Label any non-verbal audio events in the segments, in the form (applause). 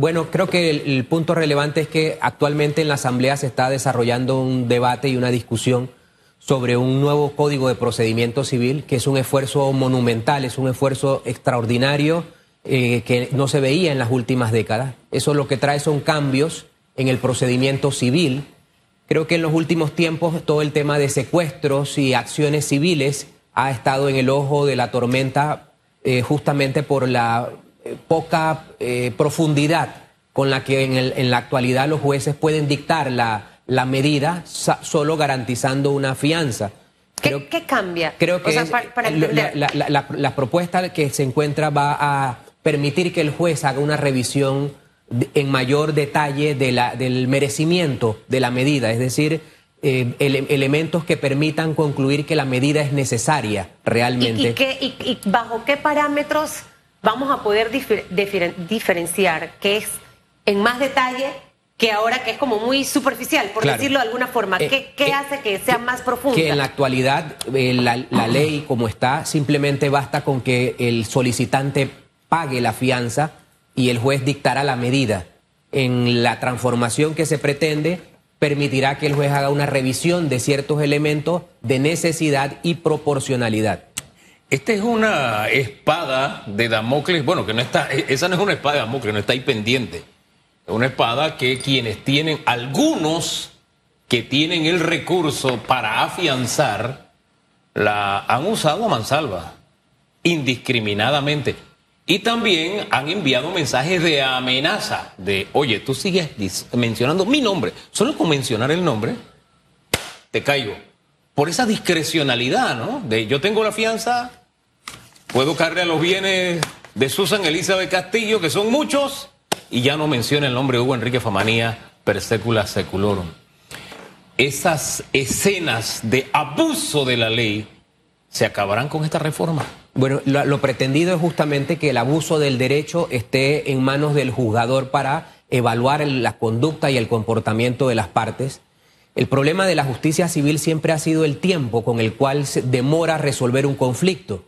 Bueno, creo que el, punto relevante es que actualmente en la Asamblea se está desarrollando un debate y una discusión sobre un nuevo código de procedimiento civil, que es un esfuerzo monumental, es un esfuerzo extraordinario eh, que no se veía en las últimas décadas. Eso lo que trae son cambios en el procedimiento civil. Creo que en los últimos tiempos todo el tema de secuestros y acciones civiles ha estado en el ojo de la tormenta eh, justamente por la eh, poca eh, profundidad con la que en, la actualidad los jueces pueden dictar la, la medida solo garantizando una fianza. ¿Qué, cambia? Creo que la, propuesta que se encuentra va a permitir que el juez haga una revisión en mayor detalle de la, del merecimiento de la medida, es decir, eh, elementos que permitan concluir que la medida es necesaria realmente. ¿Y, bajo qué parámetros vamos a poder diferenciar qué es en más detalle que ahora que es como muy superficial, por decirlo de alguna forma. ¿Qué, eh, eh, hace que sea más profundo? Que en la actualidad la, la, ley como está, simplemente basta con que el solicitante pague la fianza y el juez dictará la medida. En la transformación que se pretende, permitirá que el juez haga una revisión de ciertos elementos de necesidad y proporcionalidad. Esta es una espada de Damocles, bueno, que no está, esa no es una espada de Damocles, no está ahí pendiente. Es una espada que quienes tienen, algunos que tienen el recurso para afianzar, la han usado a mansalva, indiscriminadamente. Y también han enviado mensajes de amenaza, de, oye, tú sigues mencionando mi nombre, solo con mencionar el nombre, te caigo. Por esa discrecionalidad, ¿no? De yo tengo la fianza, puedo a los bienes de Susan Elizabeth Castillo, que son muchos, y ya no menciona el nombre de Hugo Enrique Famanía, per secula seculorum. Esas escenas de abuso de la ley se acabarán con esta reforma. Bueno, lo, pretendido es justamente que el abuso del derecho esté en manos del juzgador para evaluar la conducta y el comportamiento de las partes. El problema de la justicia civil siempre ha sido el tiempo con el cual se demora resolver un conflicto.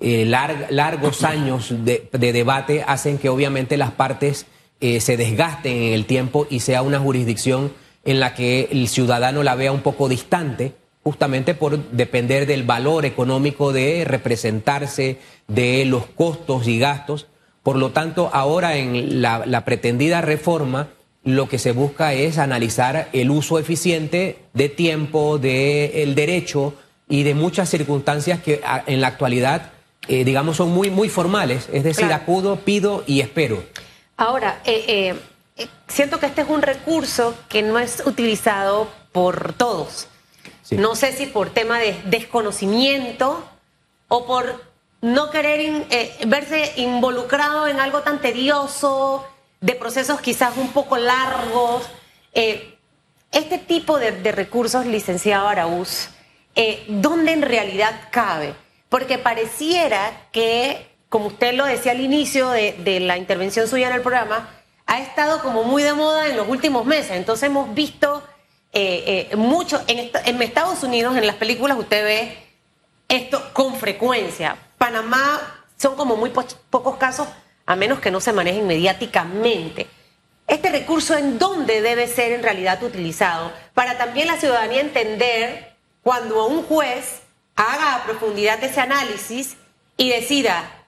Eh, largos (laughs) años de, debate hacen que obviamente las partes eh, se desgasten en el tiempo y sea una jurisdicción en la que el ciudadano la vea un poco distante justamente por depender del valor económico de representarse, de los costos y gastos. Por lo tanto, ahora en la, pretendida reforma, lo que se busca es analizar el uso eficiente de tiempo, del derecho y de muchas circunstancias que en la actualidad, eh, digamos, son muy, muy formales. Es decir, acudo, pido y espero. Ahora, eh, eh, siento que este es un recurso que no es utilizado por todos. No sé si por tema de desconocimiento o por no querer eh, verse involucrado en algo tan tedioso, de procesos quizás un poco largos. Eh, este tipo de, recursos, licenciado Araúz, ¿dónde en realidad cabe? Porque pareciera que, como usted lo decía al inicio de, la intervención suya en el programa, ha estado como muy de moda en los últimos meses. Entonces hemos visto eh, eh, mucho, en, Estados Unidos, en las películas, usted ve esto con frecuencia. Panamá son como muy pocos casos, a menos que no se manejen mediáticamente. Este recurso, ¿en dónde debe ser en realidad utilizado? Para también la ciudadanía entender cuando un juez haga a profundidad ese análisis y decida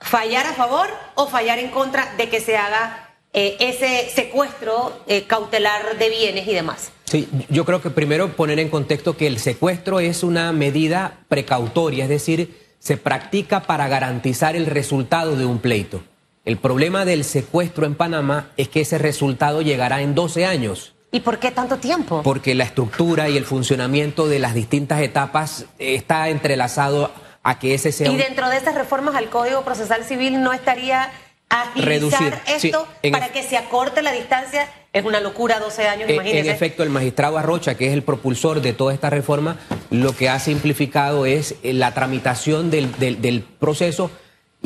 fallar a favor o fallar en contra de que se haga eh, ese secuestro eh, cautelar de bienes y demás. Sí, yo creo que primero poner en contexto que el secuestro es una medida precautoria, es decir, se practica para garantizar el resultado de un pleito. El problema del secuestro en Panamá es que ese resultado llegará en 12 años. ¿Y por qué tanto tiempo? Porque la estructura y el funcionamiento de las distintas etapas está entrelazado a que ese sea. Y dentro de estas reformas al Código Procesal Civil no estaría agilizar esto para que se acorte la distancia. Es una locura, 12 años, imagínense. En efecto, el magistrado Arrocha, que es el propulsor de toda esta reforma, lo que ha simplificado es eh, la tramitación del, proceso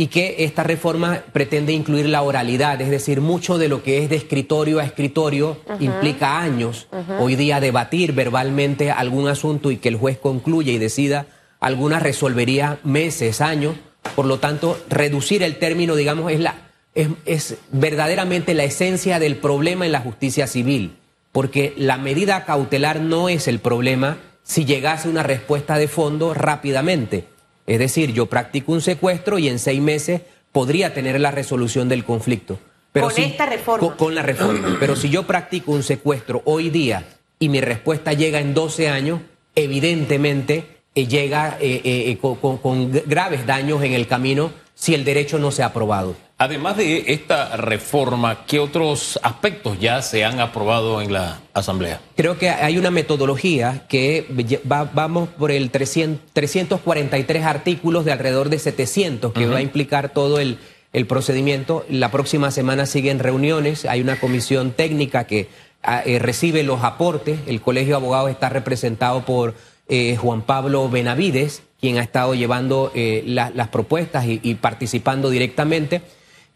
y que esta reforma pretende incluir la oralidad, es decir, mucho de lo que es de escritorio a escritorio implica años. Hoy día debatir verbalmente algún asunto y que el juez concluya y decida, alguna resolvería meses, años. Por lo tanto, reducir el término, digamos, es la, es, verdaderamente la esencia del problema en la justicia civil, porque la medida cautelar no es el problema si llegase una respuesta de fondo rápidamente. Es decir, yo practico un secuestro y en seis meses podría tener la resolución del conflicto. Pero con esta reforma. Con, la reforma. (clears throat) Pero si yo practico un secuestro hoy día y mi respuesta llega en 12 años, evidentemente eh, llega eh, eh, con graves daños en el camino si el derecho no se ha aprobado. Además de esta reforma, ¿qué otros aspectos ya se han aprobado en la Asamblea? Creo que hay una metodología que vamos por el 343 artículos de alrededor de 700 que va a implicar todo el, el, procedimiento. La próxima semana siguen reuniones, hay una comisión técnica que ah, eh, recibe los aportes, el Colegio de Abogados está representado por eh, Juan Pablo Benavides, quien ha estado llevando eh, las propuestas y participando directamente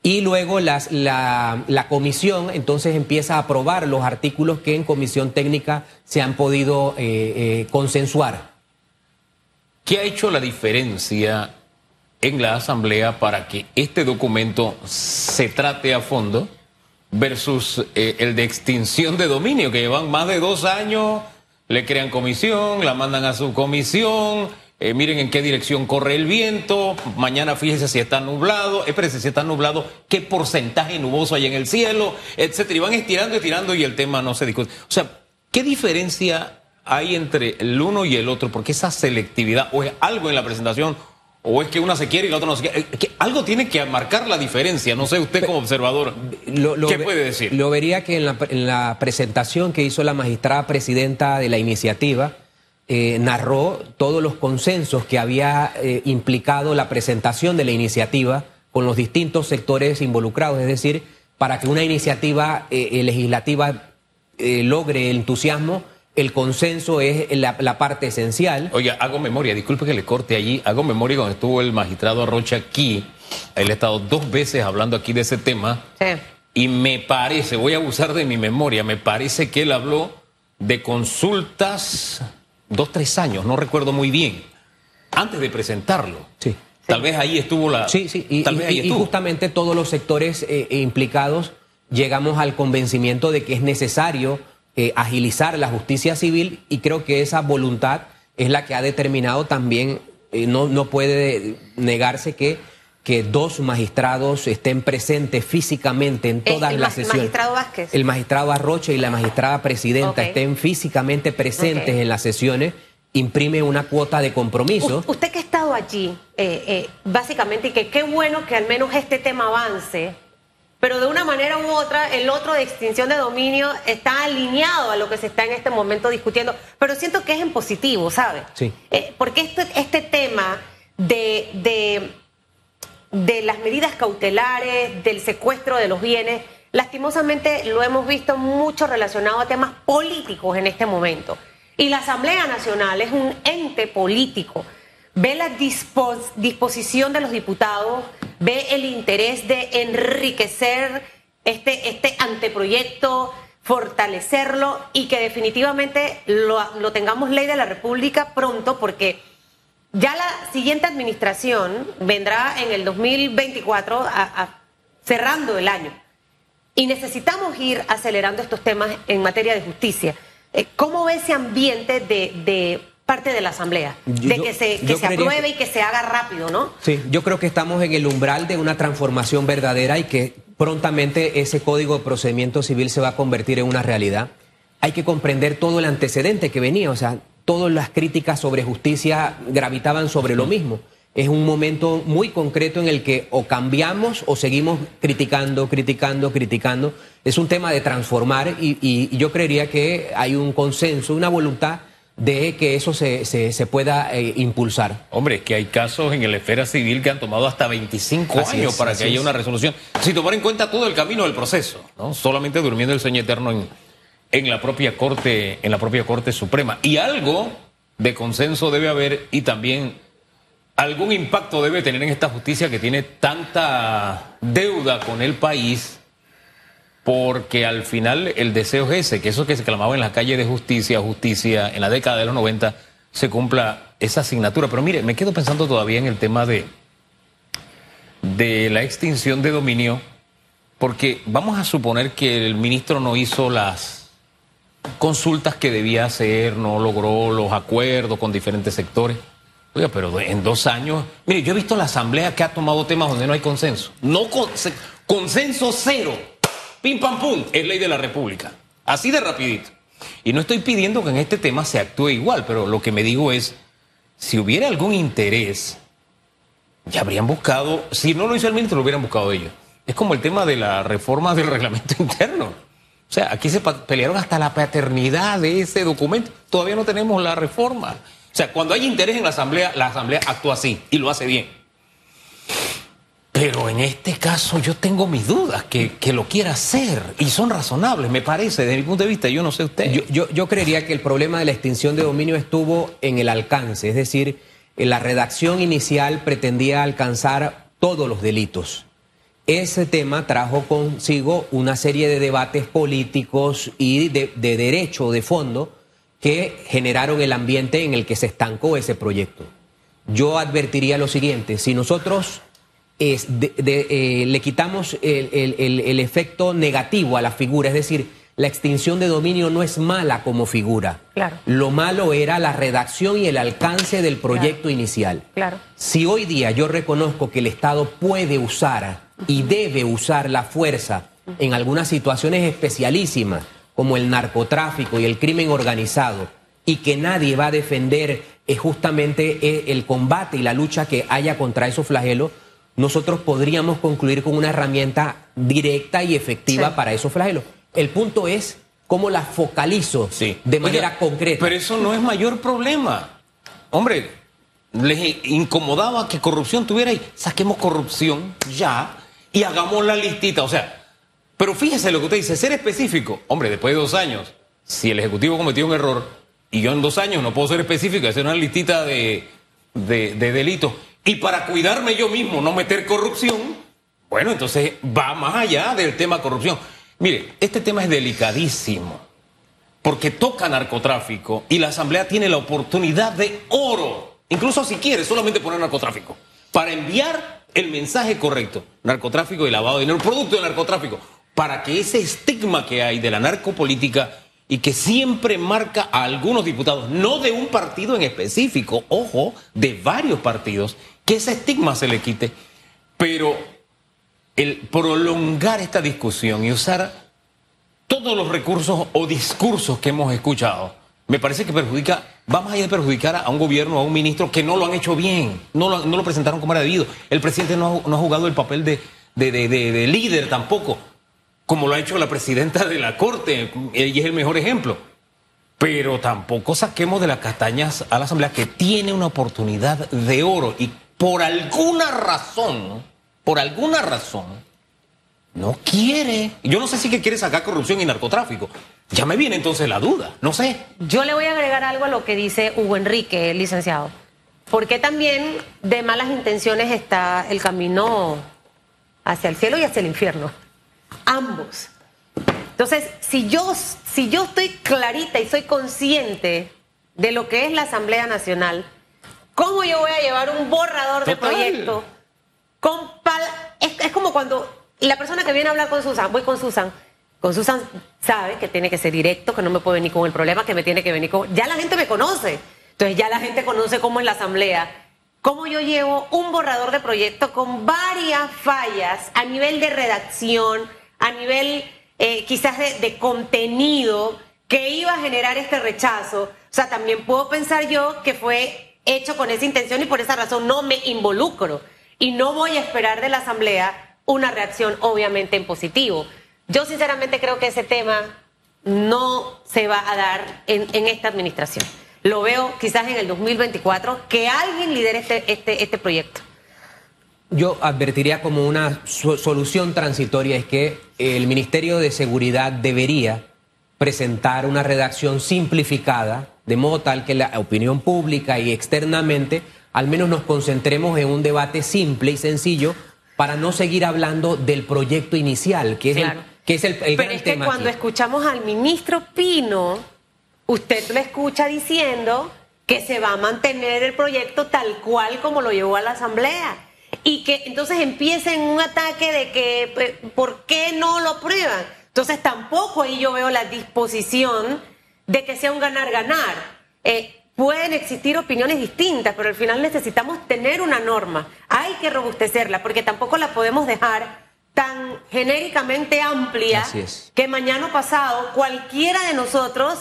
y luego la, comisión entonces empieza a aprobar los artículos que en comisión técnica se han podido eh, eh, consensuar. ¿Qué ha hecho la diferencia en la Asamblea para que este documento se trate a fondo versus el de extinción de dominio, que llevan más de dos años, le crean comisión, la mandan a su comisión? Eh, miren en qué dirección corre el viento, mañana fíjense si está nublado, espérense si está nublado, qué porcentaje nuboso hay en el cielo, etcétera. Y van estirando, estirando y el tema no se discute. O sea, ¿qué diferencia hay entre el uno y el otro? Porque esa selectividad, o es algo en la presentación, o es que una se quiere y la otra no se quiere. Eh, que algo tiene que marcar la diferencia. No sé, usted como observador, ¿qué puede decir? Lo vería que en la, en la presentación que hizo la magistrada presidenta de la iniciativa, eh, narró todos los consensos que había eh, implicado la presentación de la iniciativa con los distintos sectores involucrados, es decir, para que una iniciativa eh, legislativa logre el entusiasmo, el consenso es la, parte esencial. Oye, hago memoria, disculpe que le corte allí, hago memoria cuando estuvo el magistrado Arrocha aquí, él ha estado dos veces hablando aquí de ese tema, y me parece, voy a abusar de mi memoria, me parece que él habló de consultas dos, tres años, no recuerdo muy bien, antes de presentarlo. Sí. Tal vez ahí estuvo la... Sí, sí, y, tal vez ahí y justamente todos los sectores eh, eh, implicados llegamos al convencimiento de que es necesario eh, agilizar la justicia civil y creo que esa voluntad es la que ha determinado también, no, no puede negarse que que dos magistrados estén presentes físicamente en todas las sesiones. El magistrado Vázquez. El magistrado Arroche y la magistrada presidenta estén físicamente presentes en las sesiones, imprime una cuota de compromiso. usted que ha estado allí, eh, eh, básicamente, y que qué bueno que al menos este tema avance, pero de una manera u otra, el otro de extinción de dominio está alineado a lo que se está en este momento discutiendo, pero siento que es en positivo, ¿sabe? Sí. Eh, porque este, este tema de de las medidas cautelares, del secuestro de los bienes, lastimosamente lo hemos visto mucho relacionado a temas políticos en este momento. Y la Asamblea Nacional es un ente político. Ve la disposición de los diputados, ve el interés de enriquecer este, este anteproyecto, fortalecerlo y que definitivamente lo, lo tengamos ley de la República pronto porque ya la siguiente administración vendrá en el 2024 cerrando el año. Y necesitamos ir acelerando estos temas en materia de justicia. Eh, ¿Cómo ve ese ambiente de, parte de la Asamblea? De que se, se apruebe y que se haga rápido, ¿no? Sí, yo creo que estamos en el umbral de una transformación verdadera y que prontamente ese código de procedimiento civil se va a convertir en una realidad. Hay que comprender todo el antecedente que venía, o sea, todas las críticas sobre justicia gravitaban sobre lo mismo. Es un momento muy concreto en el que o cambiamos o seguimos criticando, criticando, criticando. Es un tema de transformar y, yo creería que hay un consenso, una voluntad de que eso se, se, pueda eh, impulsar. Hombre, es que hay casos en la esfera civil que han tomado hasta 25 años para que haya una resolución, sin tomar en cuenta todo el camino del proceso, ¿no? solamente durmiendo el sueño eterno en, en la propia Corte, en la propia Corte Suprema. Y algo de consenso debe haber y también algún impacto debe tener en esta justicia que tiene tanta deuda con el país, porque al final el deseo es ese, que eso que se clamaba en las calles de justicia, justicia, en la década de los 90, se cumpla esa asignatura. Pero mire, me quedo pensando todavía en el tema de, de la extinción de dominio Porque vamos a suponer que el ministro no hizo las consultas que debía hacer, no logró los acuerdos con diferentes sectores. Oiga, pero en dos años, mire, yo he visto la asamblea que ha tomado temas donde no hay consenso. No consenso cero. Pim pam pum, es ley de la República. Así de rapidito. Y no estoy pidiendo que en este tema se actúe igual, pero lo que me digo es, si hubiera algún interés, ya habrían buscado, si no lo hizo el ministro, lo hubieran buscado ellos. Es como el tema de la reforma del reglamento (laughs) interno. O sea, aquí se pelearon hasta la paternidad de ese documento. Todavía no tenemos la reforma. O sea, cuando hay interés en la Asamblea, la Asamblea actúa así y lo hace bien. Pero en este caso yo tengo mis dudas que, lo quiera hacer y son razonables, me parece, desde mi punto de vista, yo no sé usted. Yo, yo, creería que el problema de la extinción de dominio estuvo en el alcance, es decir, la redacción inicial pretendía alcanzar todos los delitos. Ese tema trajo consigo una serie de debates políticos y de, de derecho de fondo que generaron el ambiente en el que se estancó ese proyecto. Yo advertiría lo siguiente, si nosotros eh, le quitamos el, efecto negativo a la figura, es decir, la extinción de dominio no es mala como figura. Claro. Lo malo era la redacción y el alcance del proyecto inicial. Claro. Si hoy día yo reconozco que el Estado puede usar y debe usar la fuerza en algunas situaciones especialísimas, como el narcotráfico y el crimen organizado, y que nadie va a defender eh, justamente eh, el combate y la lucha que haya contra esos flagelos, nosotros podríamos concluir con una herramienta directa y efectiva para esos flagelos. El punto es cómo la focalizo de manera concreta. Pero eso no es mayor problema. Hombre, les incomodaba que corrupción tuviera ahí. Saquemos corrupción ya y hagamos la listita. O sea, pero fíjese lo que usted dice, ser específico. Hombre, después de dos años, si el Ejecutivo cometió un error y yo en dos años no puedo ser específico, hacer una listita de, de delitos y para cuidarme yo mismo, no meter corrupción, bueno, entonces va más allá del tema corrupción. Mire, este tema es delicadísimo, porque toca narcotráfico y la Asamblea tiene la oportunidad de oro, incluso si quiere solamente poner narcotráfico, para enviar el mensaje correcto, narcotráfico y lavado de dinero, producto de narcotráfico, para que ese estigma que hay de la narcopolítica y que siempre marca a algunos diputados, no de un partido en específico, ojo, de varios partidos, que ese estigma se le quite. Pero el prolongar esta discusión y usar todos los recursos o discursos que hemos escuchado, me parece que perjudica, vamos a ir a perjudicar a un gobierno, a un ministro que no lo han hecho bien, no lo, no lo presentaron como era debido. El presidente no ha, jugado el papel de, de líder tampoco como lo ha hecho la presidenta de la Corte, ella es el mejor ejemplo. Pero tampoco saquemos de las castañas a la Asamblea que tiene una oportunidad de oro y por alguna razón, por alguna razón, no quiere. Yo no sé si que quiere sacar corrupción y narcotráfico. Ya me viene entonces la duda, no sé. Yo le voy a agregar algo a lo que dice Hugo Enrique, licenciado. Porque también de malas intenciones está el camino hacia el cielo y hacia el infierno ambos. Entonces, si yo, si yo estoy clarita y soy consciente de lo que es la Asamblea Nacional, ¿cómo yo voy a llevar un borrador de proyecto? Con es, como cuando la persona que viene a hablar con Susan, voy con Susan, con Susan sabe que tiene que ser directo, que no me puede venir con el problema, que me tiene que venir con... Ya la gente me conoce, entonces ya la gente conoce cómo es la Asamblea. Cómo yo llevo un borrador de proyecto con varias fallas a nivel de redacción, a nivel eh, quizás de, contenido que iba a generar este rechazo. O sea, también puedo pensar yo que fue hecho con esa intención y por esa razón no me involucro y no voy a esperar de la Asamblea una reacción obviamente en positivo. Yo sinceramente creo que ese tema no se va a dar en, esta administración. Lo veo quizás en el 2024 que alguien lidere este, este, este proyecto yo advertiría como una solución transitoria es que el Ministerio de Seguridad debería presentar una redacción simplificada, de modo tal que la opinión pública y externamente al menos nos concentremos en un debate simple y sencillo para no seguir hablando del proyecto inicial, que es el, que es el, Pero es que cuando escuchamos al ministro Pino, usted lo escucha diciendo que se va a mantener el proyecto tal cual como lo llevó a la Asamblea y que entonces empiecen un ataque de que, pues, ¿por qué no lo aprueban? Entonces tampoco ahí yo veo la disposición de que sea un ganar-ganar. Eh, pueden existir opiniones distintas, pero al final necesitamos tener una norma. Hay que robustecerla porque tampoco la podemos dejar tan genéricamente amplia que mañana pasado cualquiera de nosotros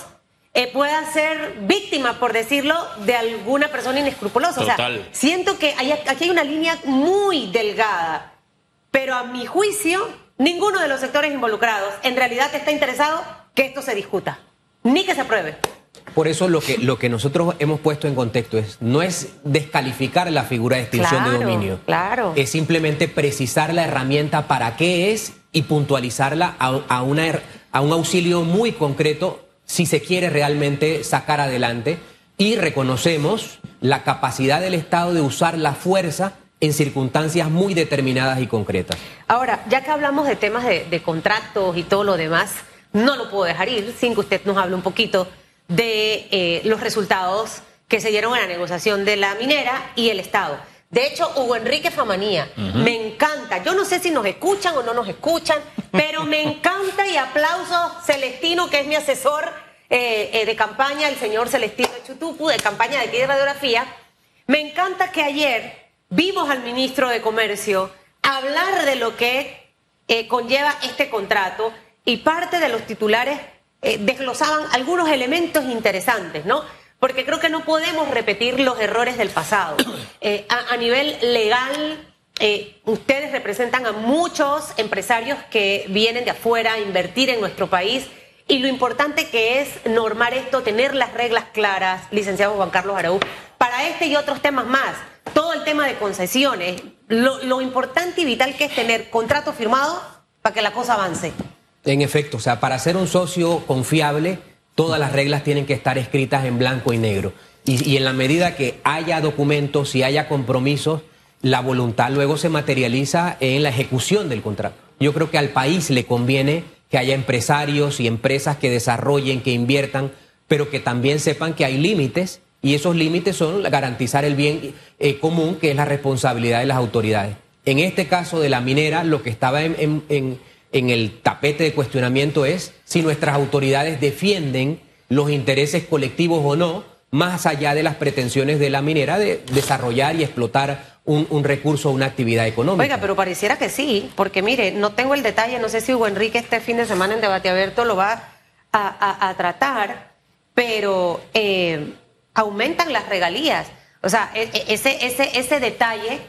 eh, pueda ser víctima, por decirlo, de alguna persona inescrupulosa. O sea, siento que aquí hay una línea muy delgada, pero a mi juicio, ninguno de los sectores involucrados en realidad está interesado que esto se discuta, ni que se apruebe. Por eso lo que, lo que nosotros hemos puesto en contexto es, no es descalificar la figura de extinción de dominio. Claro. Es simplemente precisar la herramienta para qué es y puntualizarla a, una, a un auxilio muy concreto si se quiere realmente sacar adelante. Y reconocemos la capacidad del Estado de usar la fuerza en circunstancias muy determinadas y concretas. Ahora, ya que hablamos de temas de, de contratos y todo lo demás, no lo puedo dejar ir sin que usted nos hable un poquito de eh, los resultados que se dieron en la negociación de la minera y el Estado. De hecho, Hugo Enrique Famanía, me encanta. Yo no sé si nos escuchan o no nos escuchan, pero me encanta y aplauso Celestino, que es mi asesor eh, eh, de campaña, el señor Celestino Chutupu, de campaña de aquí de radiografía. Me encanta que ayer vimos al ministro de Comercio hablar de lo que conlleva este contrato y parte de los titulares eh, desglosaban algunos elementos interesantes, ¿no? Porque creo que no podemos repetir los errores del pasado. (coughs) Eh, a, nivel legal, eh, ustedes representan a muchos empresarios que vienen de afuera a invertir en nuestro país y lo importante que es normar esto, tener las reglas claras, licenciado Juan Carlos Araúz, para este y otros temas más. Todo el tema de concesiones, lo, lo importante y vital que es tener contrato firmado para que la cosa avance. En efecto, o sea, para ser un socio confiable, todas las reglas tienen que estar escritas en blanco y negro. Y, en la medida que haya documentos y haya compromisos, la voluntad luego se materializa en la ejecución del contrato. Yo creo que al país le conviene que haya empresarios y empresas que desarrollen, que inviertan, pero que también sepan que hay límites y esos límites son garantizar el bien eh, común, que es la responsabilidad de las autoridades. En este caso de la minera, lo que estaba en en el tapete de cuestionamiento es si nuestras autoridades defienden los intereses colectivos o no, más allá de las pretensiones de la minera de desarrollar y explotar un, recurso o una actividad económica. Oiga, pero pareciera que sí, porque mire, no tengo el detalle, no sé si Hugo Enrique este fin de semana en debate abierto lo va a, tratar, pero eh, aumentan las regalías. O sea, e, e, ese, ese, ese detalle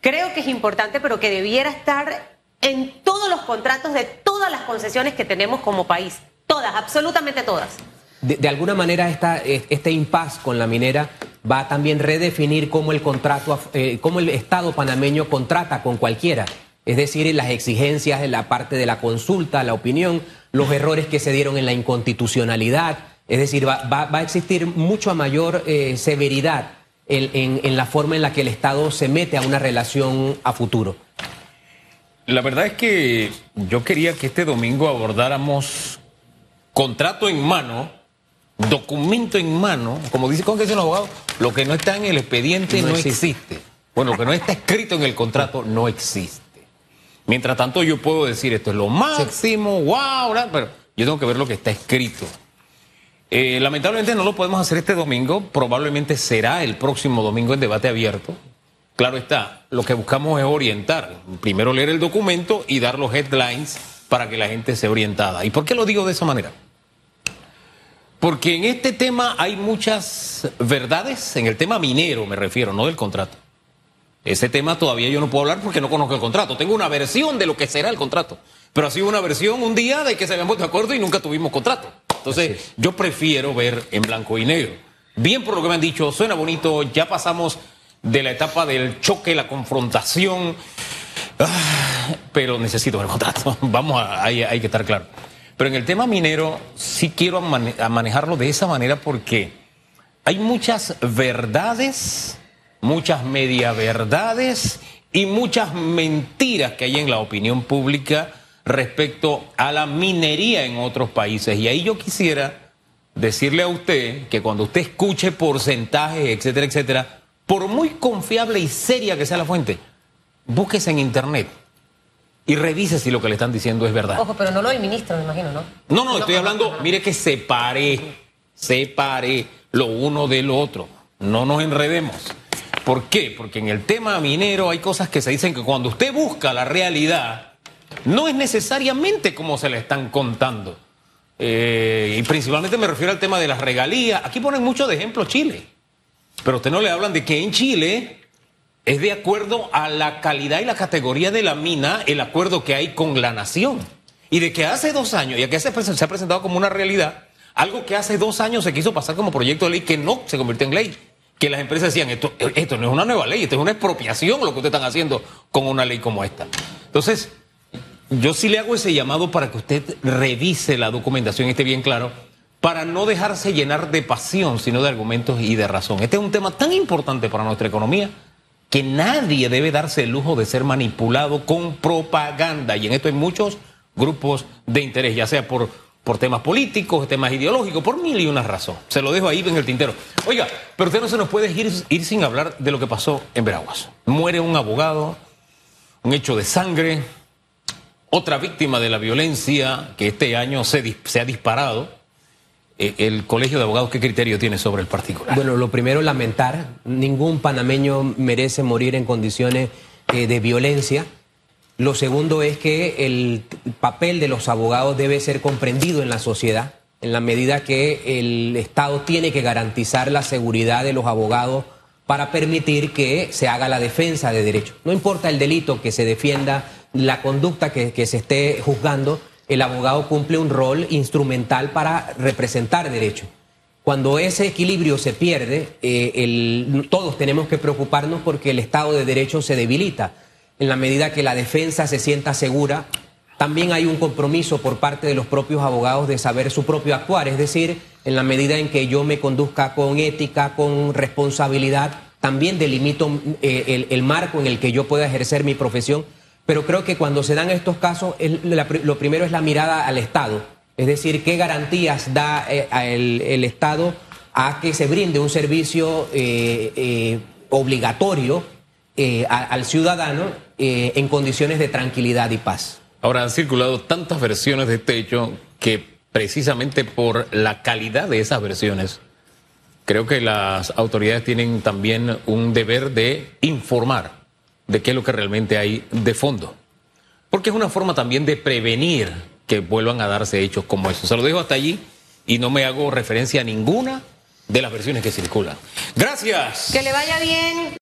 creo que es importante, pero que debiera estar en todos los contratos de todas las concesiones que tenemos como país. Todas, absolutamente todas. De, alguna manera esta, este impasse con la minera va a también redefinir cómo el contrato, eh, cómo el Estado panameño contrata con cualquiera. Es decir, las exigencias en la parte de la consulta, la opinión, los errores que se dieron en la inconstitucionalidad. Es decir, va, a existir mucha mayor eh, severidad en la forma en la que el Estado se mete a una relación a futuro. La verdad es que yo quería que este domingo abordáramos contrato en mano, documento en mano, como dice, ¿cómo que dice un abogado? Lo que no está en el expediente no, existe. Bueno, lo que no está escrito en el contrato no existe. Mientras tanto, yo puedo decir esto es lo máximo, wow, pero yo tengo que ver lo que está escrito. Eh, lamentablemente no lo podemos hacer este domingo, probablemente será el próximo domingo en debate abierto. Claro está, lo que buscamos es orientar. Primero leer el documento y dar los headlines para que la gente sea orientada. ¿Y por qué lo digo de esa manera? Porque en este tema hay muchas verdades, en el tema minero me refiero, no del contrato. Ese tema todavía yo no puedo hablar porque no conozco el contrato. Tengo una versión de lo que será el contrato. Pero ha sido una versión un día de que se habíamos de acuerdo y nunca tuvimos contrato. Entonces, yo prefiero ver en blanco y negro. Bien por lo que me han dicho, suena bonito, ya pasamos de la etapa del choque, la confrontación. Ah, pero necesito el contrato. (laughs) Vamos, a, hay, hay, que estar claro. Pero en el tema minero sí quiero manejarlo de esa manera porque hay muchas verdades, muchas media verdades y muchas mentiras que hay en la opinión pública respecto a la minería en otros países. Y ahí yo quisiera decirle a usted que cuando usted escuche porcentajes, etcétera, etcétera, por muy confiable y seria que sea la fuente, búsquese en internet y revise si lo que le están diciendo es verdad. Ojo, pero no lo del ministro, me imagino, ¿no? No, no, estoy hablando, mire que separe, separe lo uno del otro. No nos enredemos. ¿Por qué? Porque en el tema minero hay cosas que se dicen que cuando usted busca la realidad, no es necesariamente como se le están contando. Eh, y principalmente me refiero al tema de las regalías. Aquí ponen mucho de ejemplo Chile. Pero usted no le hablan de que en Chile es de acuerdo a la calidad y la categoría de la mina el acuerdo que hay con la nación. Y de que hace dos años, y aquí se, se ha presentado como una realidad, algo que hace dos años se quiso pasar como proyecto de ley que no se convirtió en ley. Que las empresas decían, esto, esto no es una nueva ley, esto es una expropiación lo que ustedes están haciendo con una ley como esta. Entonces, yo sí le hago ese llamado para que usted revise la documentación, esté bien claro, para no dejarse llenar de pasión, sino de argumentos y de razón. Este es un tema tan importante para nuestra economía que nadie debe darse el lujo de ser manipulado con propaganda. Y en esto hay muchos grupos de interés, ya sea por, por temas políticos, temas ideológicos, por mil y una razón. Se lo dejo ahí en el tintero. Oiga, pero usted no se nos puede ir, ir sin hablar de lo que pasó en Veraguas. Muere un abogado, un hecho de sangre, otra víctima de la violencia que este año se, se ha disparado el Colegio de Abogados, ¿qué criterio tiene sobre el particular? Bueno, lo primero, lamentar. Ningún panameño merece morir en condiciones eh, de violencia. Lo segundo es que el papel de los abogados debe ser comprendido en la sociedad, en la medida que el Estado tiene que garantizar la seguridad de los abogados para permitir que se haga la defensa de derechos. No importa el delito que se defienda, la conducta que se esté juzgando, el abogado cumple un rol instrumental para representar derechos. Cuando ese equilibrio se pierde, eh, todos tenemos que preocuparnos porque el Estado de Derecho se debilita. En la medida que la defensa se sienta segura, también hay un compromiso por parte de los propios abogados de saber su propio actuar. Es decir, en la medida en que yo me conduzca con ética, con responsabilidad, también delimito eh, el marco en el que yo pueda ejercer mi profesión pero creo que cuando se dan estos casos, lo primero es la mirada al Estado, es decir, qué garantías da eh, el, Estado a que se brinde un servicio eh, eh, obligatorio al ciudadano en condiciones de tranquilidad y paz. Ahora han circulado tantas versiones de este hecho que precisamente por la calidad de esas versiones, creo que las autoridades tienen también un deber de informar de qué es lo que realmente hay de fondo. Porque es una forma también de prevenir que vuelvan a darse hechos como esos. Se lo dejo hasta allí y no me hago referencia a ninguna de las versiones que circulan. Gracias. Que le vaya bien.